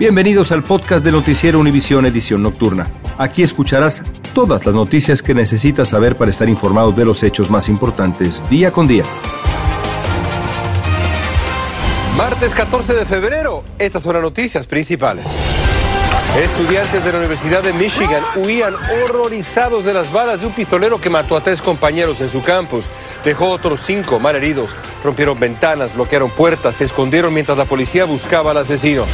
Bienvenidos al podcast de Noticiero Univisión Edición Nocturna. Aquí escucharás todas las noticias que necesitas saber para estar informado de los hechos más importantes día con día. Martes 14 de febrero, estas son las noticias principales. Estudiantes de la Universidad de Michigan huían horrorizados de las balas de un pistolero que mató a tres compañeros en su campus. Dejó otros cinco mal heridos. Rompieron ventanas, bloquearon puertas, se escondieron mientras la policía buscaba al asesino.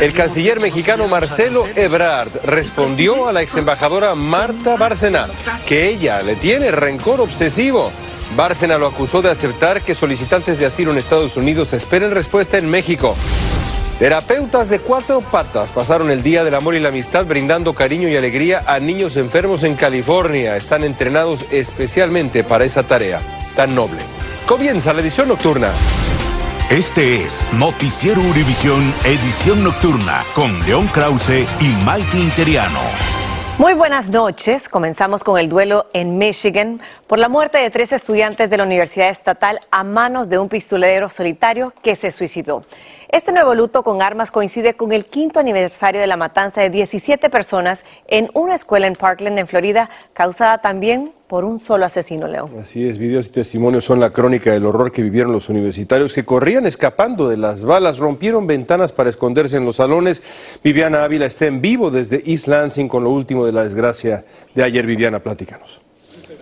El canciller mexicano Marcelo Ebrard respondió a la ex embajadora Marta Bárcena que ella le tiene rencor obsesivo. Bárcena lo acusó de aceptar que solicitantes de asilo en Estados Unidos esperen respuesta en México. Terapeutas de cuatro patas pasaron el Día del Amor y la Amistad brindando cariño y alegría a niños enfermos en California. Están entrenados especialmente para esa tarea tan noble. Comienza la edición nocturna. Este es Noticiero Univisión Edición Nocturna con León Krause y Maite Interiano. Muy buenas noches. Comenzamos con el duelo en Michigan por la muerte de tres estudiantes de la Universidad Estatal a manos de un pistolero solitario que se suicidó. Este nuevo luto con armas coincide con el quinto aniversario de la matanza de 17 personas en una escuela en Parkland, en Florida, causada también por un solo asesino, León. Así es, videos y testimonios son la crónica del horror que vivieron los universitarios que corrían escapando de las balas, rompieron ventanas para esconderse en los salones. Viviana Ávila está en vivo desde East Lansing con lo último de la desgracia de ayer. Viviana, platícanos.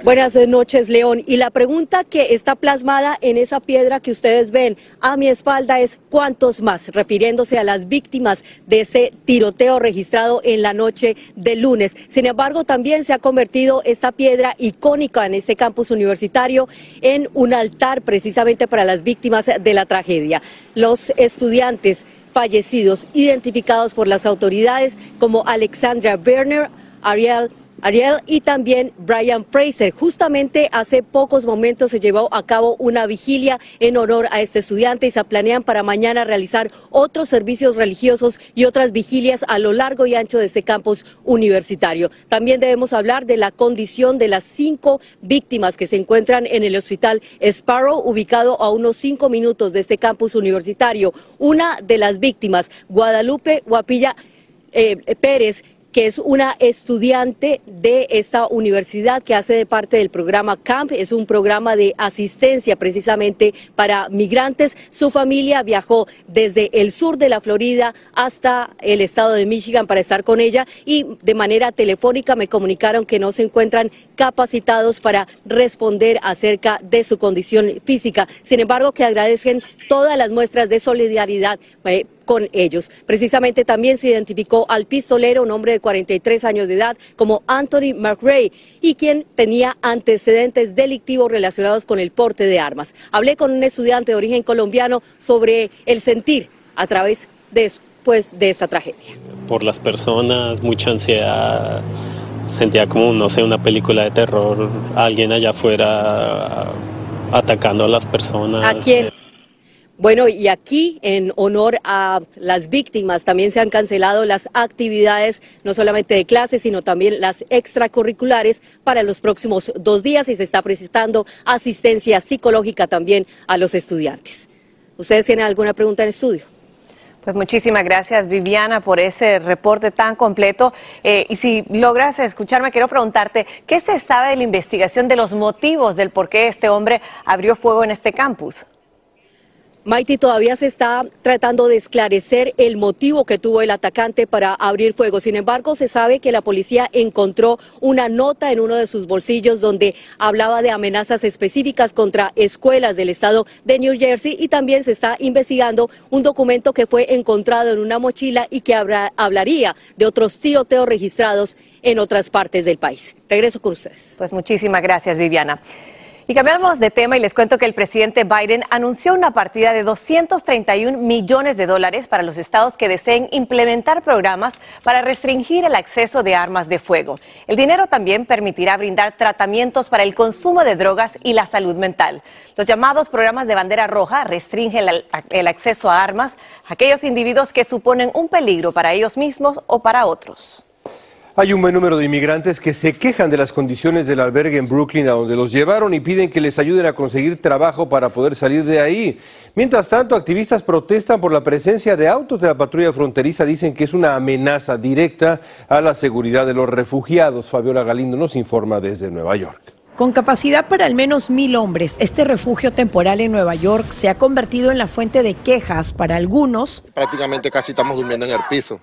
Buenas noches, León. Y la pregunta que está plasmada en esa piedra que ustedes ven a mi espalda es ¿cuántos más? Refiriéndose a las víctimas de este tiroteo registrado en la noche del lunes. Sin embargo, también se ha convertido esta piedra icónica en este campus universitario en un altar precisamente para las víctimas de la tragedia. Los estudiantes fallecidos, identificados por las autoridades como Alexandra Werner, Ariel Ariel y también Brian Fraser. Justamente hace pocos momentos se llevó a cabo una vigilia en honor a este estudiante y se planean para mañana realizar otros servicios religiosos y otras vigilias a lo largo y ancho de este campus universitario. También debemos hablar de la condición de las cinco víctimas que se encuentran en el hospital Sparrow, ubicado a unos cinco minutos de este campus universitario. Una de las víctimas, Guadalupe Guapilla eh, Pérez, que es una estudiante de esta universidad que hace de parte del programa CAMP. Es un programa de asistencia precisamente para migrantes. Su familia viajó desde el sur de la Florida hasta el estado de Michigan para estar con ella y de manera telefónica me comunicaron que no se encuentran capacitados para responder acerca de su condición física. Sin embargo, que agradecen todas las muestras de solidaridad. Con ellos. Precisamente también se identificó al pistolero, un hombre de 43 años de edad, como Anthony McRae, y quien tenía antecedentes delictivos relacionados con el porte de armas. Hablé con un estudiante de origen colombiano sobre el sentir a través después de esta tragedia. Por las personas, mucha ansiedad, sentía como, no sé, una película de terror, alguien allá afuera atacando a las personas. ¿A quién? Bueno, y aquí en honor a las víctimas también se han cancelado las actividades, no solamente de clases, sino también las extracurriculares para los próximos dos días y se está prestando asistencia psicológica también a los estudiantes. ¿Ustedes tienen alguna pregunta en estudio? Pues muchísimas gracias, Viviana, por ese reporte tan completo. Eh, y si logras escucharme, quiero preguntarte, ¿qué se sabe de la investigación de los motivos del por qué este hombre abrió fuego en este campus? Maiti, todavía se está tratando de esclarecer el motivo que tuvo el atacante para abrir fuego. Sin embargo, se sabe que la policía encontró una nota en uno de sus bolsillos donde hablaba de amenazas específicas contra escuelas del estado de New Jersey y también se está investigando un documento que fue encontrado en una mochila y que hablaría de otros tiroteos registrados en otras partes del país. Regreso con ustedes. Pues muchísimas gracias, Viviana. Y cambiamos de tema y les cuento que el presidente Biden anunció una partida de 231 millones de dólares para los estados que deseen implementar programas para restringir el acceso de armas de fuego. El dinero también permitirá brindar tratamientos para el consumo de drogas y la salud mental. Los llamados programas de bandera roja restringen el, acceso a armas a aquellos individuos que suponen un peligro para ellos mismos o para otros. Hay un buen número de inmigrantes que se quejan de las condiciones del albergue en Brooklyn a donde los llevaron y piden que les ayuden a conseguir trabajo para poder salir de ahí. Mientras tanto, activistas protestan por la presencia de autos de la patrulla fronteriza. Dicen que es una amenaza directa a la seguridad de los refugiados. Fabiola Galindo nos informa desde Nueva York. Con capacidad para al menos mil hombres, este refugio temporal en Nueva York se ha convertido en la fuente de quejas para algunos. Prácticamente casi estamos durmiendo en el piso.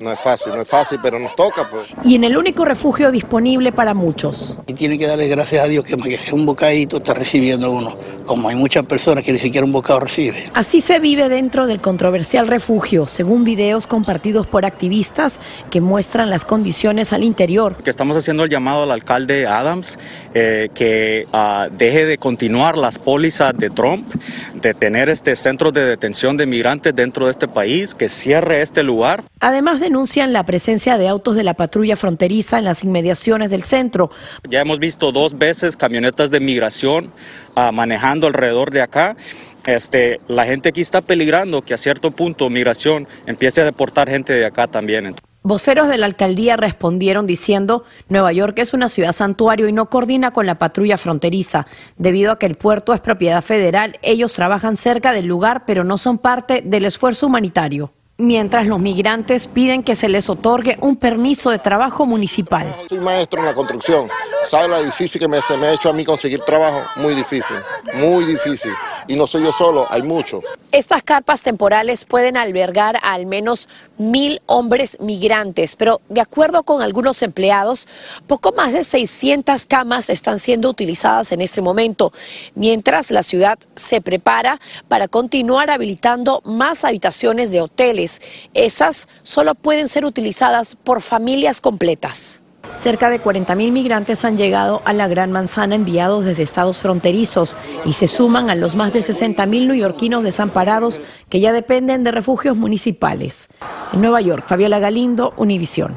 No es fácil, no es fácil, pero nos toca. Pues. Y en el único refugio disponible para muchos. Y tiene que darle gracias a Dios que que sea un bocadito está recibiendo uno, como hay muchas personas que ni siquiera un bocado recibe. Así se vive dentro del controversial refugio, según videos compartidos por activistas que muestran las condiciones al interior. Que estamos haciendo el llamado al alcalde Adams eh, que uh, deje de continuar las pólizas de Trump, de tener este centro de detención de migrantes dentro de este país, que cierre este lugar. Además denuncian la presencia de autos de la patrulla fronteriza en las inmediaciones del centro. Ya hemos visto dos veces camionetas de migración uh, manejando alrededor de acá. Este, la gente aquí está peligrando que a cierto punto migración empiece a deportar gente de acá también. Voceros de la alcaldía respondieron diciendo Nueva York es una ciudad santuario y no coordina con la patrulla fronteriza. Debido a que el puerto es propiedad federal, ellos trabajan cerca del lugar pero no son parte del esfuerzo humanitario mientras los migrantes piden que se les otorgue un permiso de trabajo municipal. Soy maestro en la construcción. ¿Sabe lo difícil que me, se me ha hecho a mí conseguir trabajo? Muy difícil, muy difícil. Y no soy yo solo, hay muchos. Estas carpas temporales pueden albergar a al menos mil hombres migrantes, pero de acuerdo con algunos empleados, poco más de 600 camas están siendo utilizadas en este momento, mientras la ciudad se prepara para continuar habilitando más habitaciones de hoteles. Esas solo pueden ser utilizadas por familias completas. Cerca de 40.000 migrantes han llegado a la Gran Manzana enviados desde estados fronterizos y se suman a los más de 60.000 neoyorquinos desamparados que ya dependen de refugios municipales. En Nueva York, Fabiola Galindo, Univisión.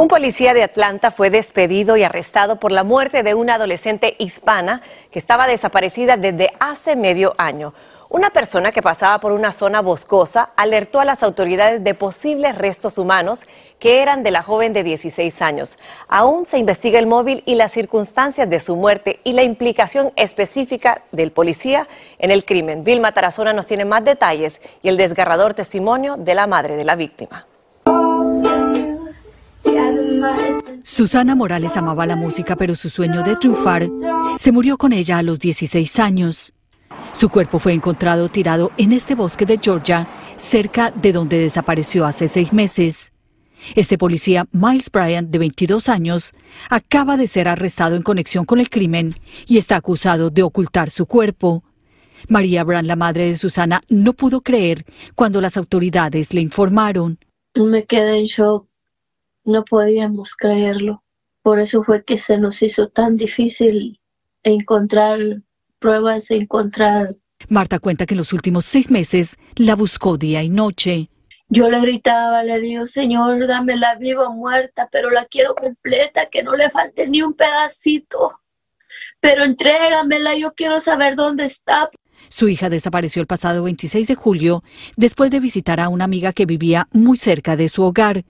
Un policía de Atlanta fue despedido y arrestado por la muerte de una adolescente hispana que estaba desaparecida desde hace medio año. Una persona que pasaba por una zona boscosa alertó a las autoridades de posibles restos humanos que eran de la joven de 16 años. Aún se investiga el móvil y las circunstancias de su muerte y la implicación específica del policía en el crimen. Vilma Tarazona nos tiene más detalles y el desgarrador testimonio de la madre de la víctima. Susana Morales amaba la música, pero su sueño de triunfar se murió con ella a los 16 años. Su cuerpo fue encontrado tirado en este bosque de Georgia, cerca de donde desapareció hace seis meses. Este policía, Miles Bryant, de 22 años, acaba de ser arrestado en conexión con el crimen y está acusado de ocultar su cuerpo. María Brand, la madre de Susana, no pudo creer cuando las autoridades le informaron. Me quedé en shock. No podíamos creerlo. Por eso fue que se nos hizo tan difícil encontrar pruebas encontrar. Marta cuenta que en los últimos seis meses la buscó día y noche. Yo le gritaba, le digo, Señor, dámela viva o muerta, pero la quiero completa, que no le falte ni un pedacito. Pero entrégamela, yo quiero saber dónde está. Su hija desapareció el pasado 26 de julio después de visitar a una amiga que vivía muy cerca de su hogar.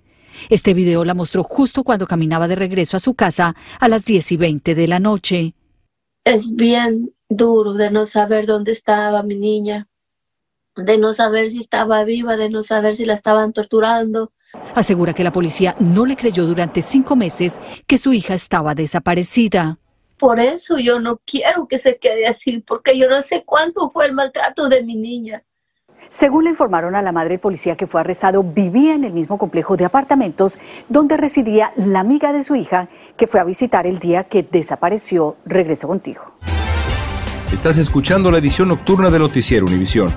Este video la mostró justo cuando caminaba de regreso a su casa a las 10 y 20 de la noche. Es bien duro de no saber dónde estaba mi niña. de no saber si estaba viva, de no saber si la estaban torturando. Asegura que la policía no le creyó durante cinco meses que su hija estaba desaparecida. Por eso yo no quiero que se quede así, porque yo no sé cuánto fue el maltrato de mi niña. Según le informaron a la madre del policía que fue arrestado, vivía en el mismo complejo de apartamentos donde residía la amiga de su hija que fue a visitar el día que desapareció. Regreso contigo. Estás escuchando la edición nocturna de Noticiero Univisión.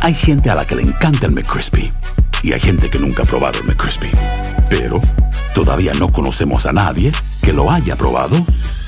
Hay gente a la que le encanta el McCrispy y hay gente que nunca ha probado el McCrispy. Pero todavía no conocemos a nadie que lo haya probado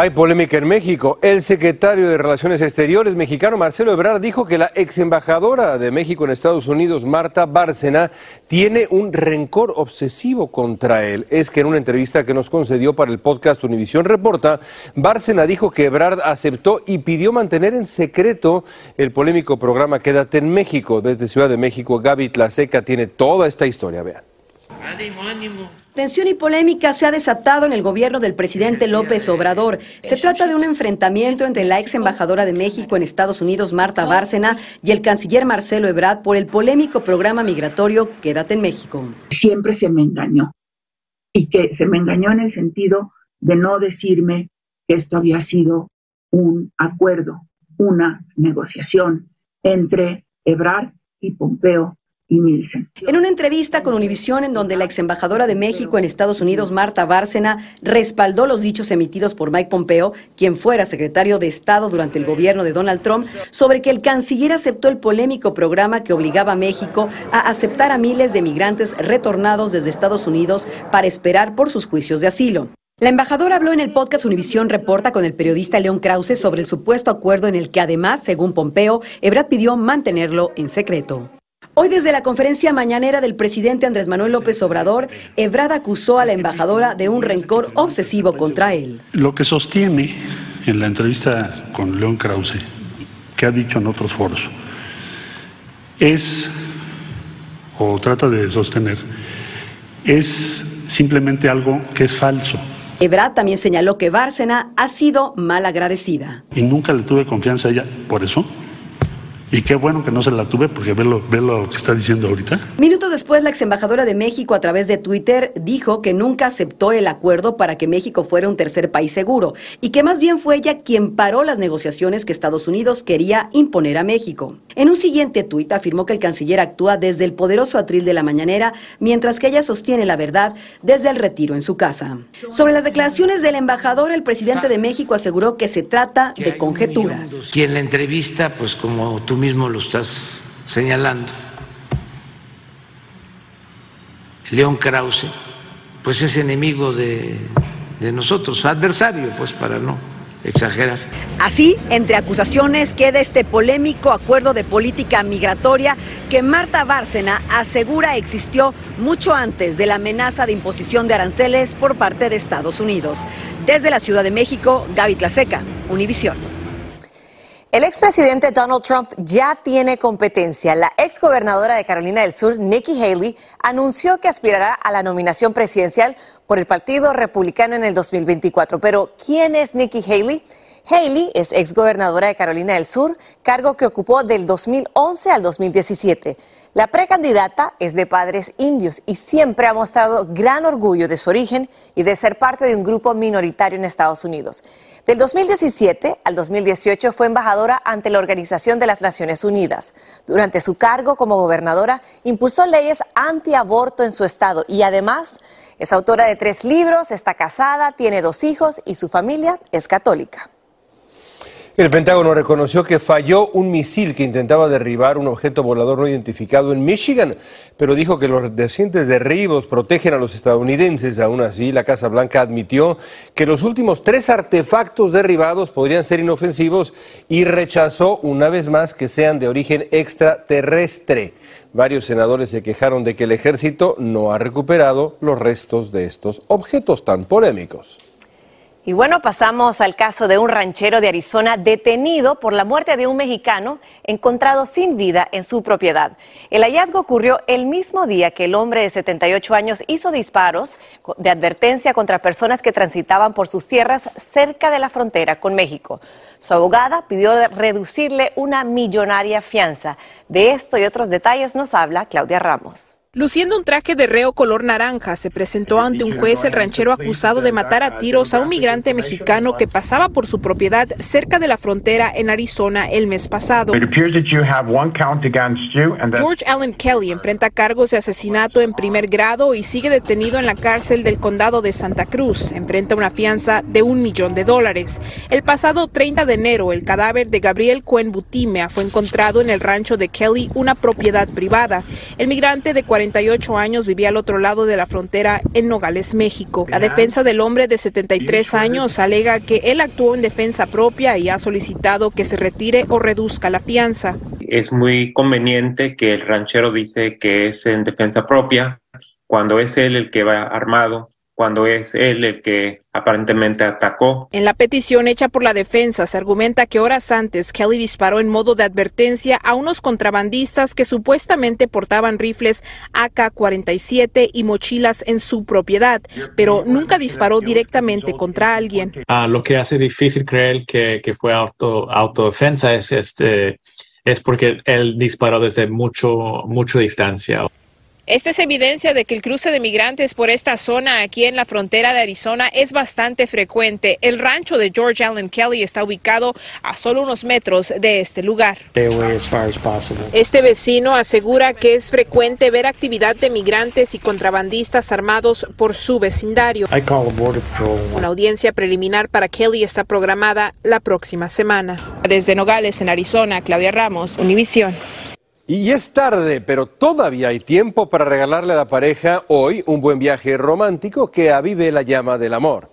Hay polémica en México. El secretario de Relaciones Exteriores mexicano Marcelo Ebrard dijo que la ex embajadora de México en Estados Unidos, Marta Bárcena, tiene un rencor obsesivo contra él. Es que en una entrevista que nos concedió para el podcast Univisión Reporta, Bárcena dijo que Ebrard aceptó y pidió mantener en secreto el polémico programa Quédate en México. Desde Ciudad de México, Gaby Tlaseca tiene toda esta historia. Vean. Ánimo, ánimo. Tensión y polémica se ha desatado en el gobierno del presidente López Obrador. Se trata de un enfrentamiento entre la ex embajadora de México en Estados Unidos, Marta Bárcena, y el canciller Marcelo Ebrard por el polémico programa migratorio Quédate en México. Siempre se me engañó y que se me engañó en el sentido de no decirme que esto había sido un acuerdo, una negociación entre Ebrard y Pompeo en una entrevista con Univisión, en donde la ex embajadora de México en Estados Unidos, Marta Bárcena, respaldó los dichos emitidos por Mike Pompeo, quien fuera secretario de Estado durante el gobierno de Donald Trump, sobre que el canciller aceptó el polémico programa que obligaba a México a aceptar a miles de migrantes retornados desde Estados Unidos para esperar por sus juicios de asilo. La embajadora habló en el podcast Univisión Reporta con el periodista León Krause sobre el supuesto acuerdo en el que además, según Pompeo, Ebrard pidió mantenerlo en secreto. Hoy desde la conferencia mañanera del presidente Andrés Manuel López Obrador, Ebrard acusó a la embajadora de un rencor obsesivo contra él. Lo que sostiene en la entrevista con León Krause, que ha dicho en otros foros, es, o trata de sostener, es simplemente algo que es falso. Ebrard también señaló que Bárcena ha sido mal agradecida. Y nunca le tuve confianza a ella por eso. Y qué bueno que no se la tuve porque ve lo, ve lo que está diciendo ahorita. Minutos después, la ex embajadora de México a través de Twitter dijo que nunca aceptó el acuerdo para que México fuera un tercer país seguro y que más bien fue ella quien paró las negociaciones que Estados Unidos quería imponer a México. En un siguiente tuit afirmó que el canciller actúa desde el poderoso atril de la mañanera, mientras que ella sostiene la verdad desde el retiro en su casa. Sobre las declaraciones del embajador, el presidente de México aseguró que se trata de conjeturas. Quien la entrevista, pues como tú mismo lo estás señalando, León Krause, pues es enemigo de, de nosotros, adversario, pues para no exagerar. Así, entre acusaciones queda este polémico acuerdo de política migratoria que Marta Bárcena asegura existió mucho antes de la amenaza de imposición de aranceles por parte de Estados Unidos. Desde la Ciudad de México, Gaby Tlaseca, Univisión. El expresidente Donald Trump ya tiene competencia. La exgobernadora de Carolina del Sur, Nikki Haley, anunció que aspirará a la nominación presidencial por el Partido Republicano en el 2024. Pero, ¿quién es Nikki Haley? Haley es exgobernadora de Carolina del Sur, cargo que ocupó del 2011 al 2017. La precandidata es de padres indios y siempre ha mostrado gran orgullo de su origen y de ser parte de un grupo minoritario en Estados Unidos. Del 2017 al 2018 fue embajadora ante la Organización de las Naciones Unidas. Durante su cargo como gobernadora impulsó leyes antiaborto en su estado y además es autora de tres libros, está casada, tiene dos hijos y su familia es católica. El Pentágono reconoció que falló un misil que intentaba derribar un objeto volador no identificado en Michigan, pero dijo que los recientes derribos protegen a los estadounidenses. Aún así, la Casa Blanca admitió que los últimos tres artefactos derribados podrían ser inofensivos y rechazó una vez más que sean de origen extraterrestre. Varios senadores se quejaron de que el ejército no ha recuperado los restos de estos objetos tan polémicos. Y bueno, pasamos al caso de un ranchero de Arizona detenido por la muerte de un mexicano encontrado sin vida en su propiedad. El hallazgo ocurrió el mismo día que el hombre de 78 años hizo disparos de advertencia contra personas que transitaban por sus tierras cerca de la frontera con México. Su abogada pidió reducirle una millonaria fianza. De esto y otros detalles nos habla Claudia Ramos. Luciendo un traje de reo color naranja, se presentó ante un juez el ranchero acusado de matar a tiros a un migrante mexicano que pasaba por su propiedad cerca de la frontera en Arizona el mes pasado. George Allen Kelly enfrenta cargos de asesinato en primer grado y sigue detenido en la cárcel del condado de Santa Cruz. Enfrenta una fianza de un millón de dólares. El pasado 30 de enero, el cadáver de Gabriel Cuen Butimea fue encontrado en el rancho de Kelly, una propiedad privada. El migrante de 48 años vivía al otro lado de la frontera en Nogales, México. La defensa del hombre de 73 años alega que él actuó en defensa propia y ha solicitado que se retire o reduzca la fianza. Es muy conveniente que el ranchero dice que es en defensa propia cuando es él el que va armado cuando es él el que aparentemente atacó. En la petición hecha por la defensa se argumenta que horas antes Kelly disparó en modo de advertencia a unos contrabandistas que supuestamente portaban rifles AK-47 y mochilas en su propiedad, pero nunca disparó directamente contra alguien. Ah, lo que hace difícil creer que, que fue auto, autodefensa es este es porque él disparó desde mucho mucho distancia. Esta es evidencia de que el cruce de migrantes por esta zona aquí en la frontera de Arizona es bastante frecuente. El rancho de George Allen Kelly está ubicado a solo unos metros de este lugar. Este vecino asegura que es frecuente ver actividad de migrantes y contrabandistas armados por su vecindario. Una audiencia preliminar para Kelly está programada la próxima semana. Desde Nogales, en Arizona, Claudia Ramos, Univisión. Y es tarde, pero todavía hay tiempo para regalarle a la pareja hoy un buen viaje romántico que avive la llama del amor.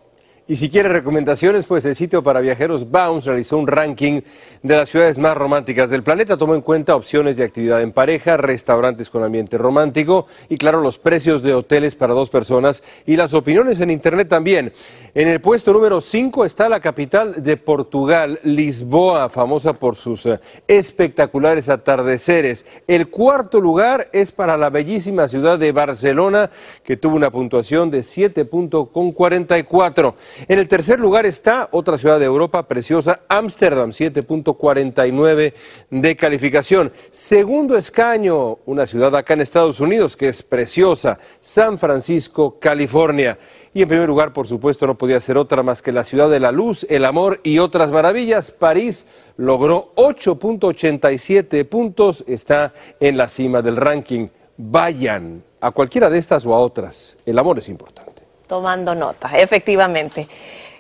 Y si quiere recomendaciones, pues el sitio para viajeros Bounce realizó un ranking de las ciudades más románticas del planeta. Tomó en cuenta opciones de actividad en pareja, restaurantes con ambiente romántico y, claro, los precios de hoteles para dos personas y las opiniones en Internet también. En el puesto número 5 está la capital de Portugal, Lisboa, famosa por sus eh, espectaculares atardeceres. El cuarto lugar es para la bellísima ciudad de Barcelona, que tuvo una puntuación de 7.44. En el tercer lugar está otra ciudad de Europa preciosa, Ámsterdam, 7.49 de calificación. Segundo escaño, una ciudad acá en Estados Unidos que es preciosa, San Francisco, California. Y en primer lugar, por supuesto, no podía ser otra más que la ciudad de la luz, el amor y otras maravillas. París logró 8.87 puntos, está en la cima del ranking. Vayan a cualquiera de estas o a otras. El amor es importante tomando nota, efectivamente.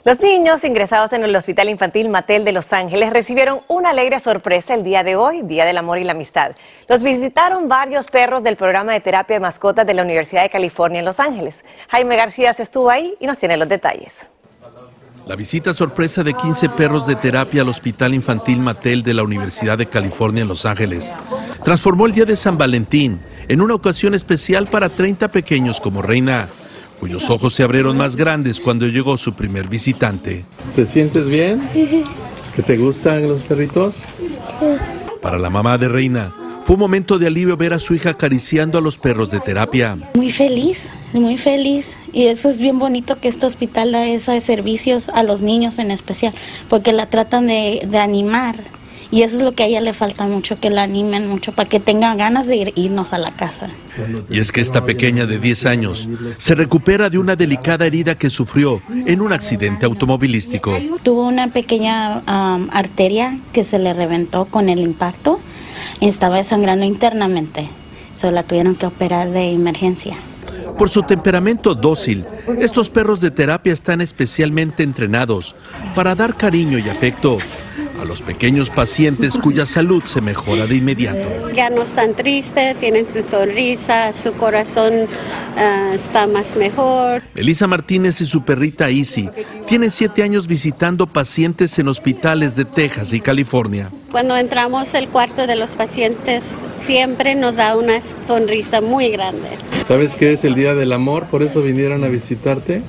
Los niños ingresados en el Hospital Infantil Mattel de Los Ángeles recibieron una alegre sorpresa el día de hoy, Día del Amor y la Amistad. Los visitaron varios perros del programa de terapia de mascotas de la Universidad de California en Los Ángeles. Jaime García estuvo ahí y nos tiene los detalles. La visita sorpresa de 15 perros de terapia al Hospital Infantil Mattel de la Universidad de California en Los Ángeles transformó el Día de San Valentín en una ocasión especial para 30 pequeños como Reina cuyos ojos se abrieron más grandes cuando llegó su primer visitante. ¿Te sientes bien? ¿Que te gustan los perritos? Para la mamá de Reina, fue un momento de alivio ver a su hija acariciando a los perros de terapia. Muy feliz, muy feliz. Y eso es bien bonito que este hospital da esos servicios a los niños en especial, porque la tratan de, de animar. Y eso es lo que a ella le falta mucho, que la animen mucho, para que tenga ganas de irnos a la casa. Y es que esta pequeña de 10 años se recupera de una delicada herida que sufrió en un accidente automovilístico. Tuvo una pequeña um, arteria que se le reventó con el impacto y estaba sangrando internamente. Solo la tuvieron que operar de emergencia. Por su temperamento dócil, estos perros de terapia están especialmente entrenados para dar cariño y afecto a los pequeños pacientes cuya salud se mejora de inmediato. Ya no están tristes, tienen su sonrisa, su corazón ah, está más mejor. Elisa Martínez y su perrita Isi tienen siete años visitando pacientes en hospitales de Texas y California. Cuando entramos al cuarto de los pacientes, siempre nos da una sonrisa muy grande. ¿Sabes qué es el Día del Amor? ¿Por eso vinieron a visitarte?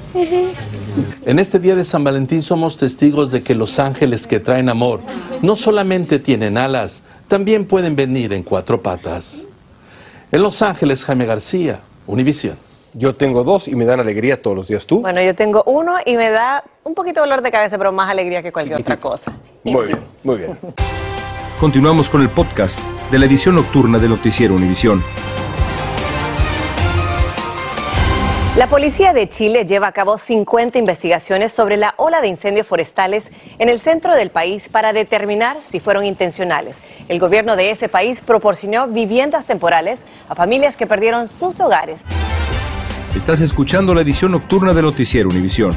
En este día de San Valentín somos testigos de que los ángeles que traen amor no solamente tienen alas, también pueden venir en cuatro patas. En Los Ángeles, Jaime García, Univisión. Yo tengo dos y me dan alegría todos los días. ¿Tú? Bueno, yo tengo uno y me da un poquito de dolor de cabeza, pero más alegría que cualquier otra cosa. Muy bien, muy bien. Continuamos con el podcast de la edición nocturna de Noticiero Univisión. La policía de Chile lleva a cabo 50 investigaciones sobre la ola de incendios forestales en el centro del país para determinar si fueron intencionales. El gobierno de ese país proporcionó viviendas temporales a familias que perdieron sus hogares. Estás escuchando la edición nocturna de Noticiero Univisión.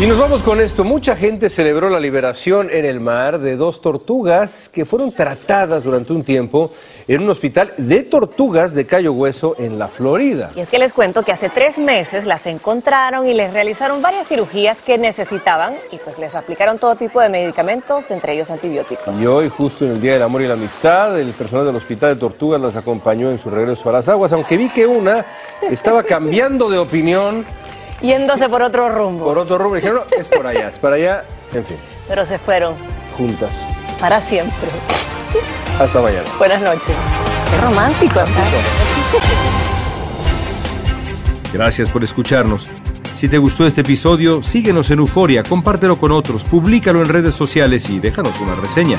Y nos vamos con esto. Mucha gente celebró la liberación en el mar de dos tortugas que fueron tratadas durante un tiempo en un hospital de tortugas de Cayo Hueso en la Florida. Y es que les cuento que hace tres meses las encontraron y les realizaron varias cirugías que necesitaban y pues les aplicaron todo tipo de medicamentos, entre ellos antibióticos. Y hoy, justo en el Día del Amor y la Amistad, el personal del Hospital de Tortugas las acompañó en su regreso a las aguas, aunque vi que una estaba cambiando de opinión. Yéndose por otro rumbo. Por otro rumbo. Dijeron, no, es por allá, es para allá, en fin, Pero se fueron juntas. para siempre. Hasta mañana. Buenas noches. Qué romántico. Gracias por escucharnos. Si te gustó este episodio, síguenos en Euforia, compártelo con otros, públicalo en redes sociales y déjanos una reseña.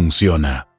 funciona.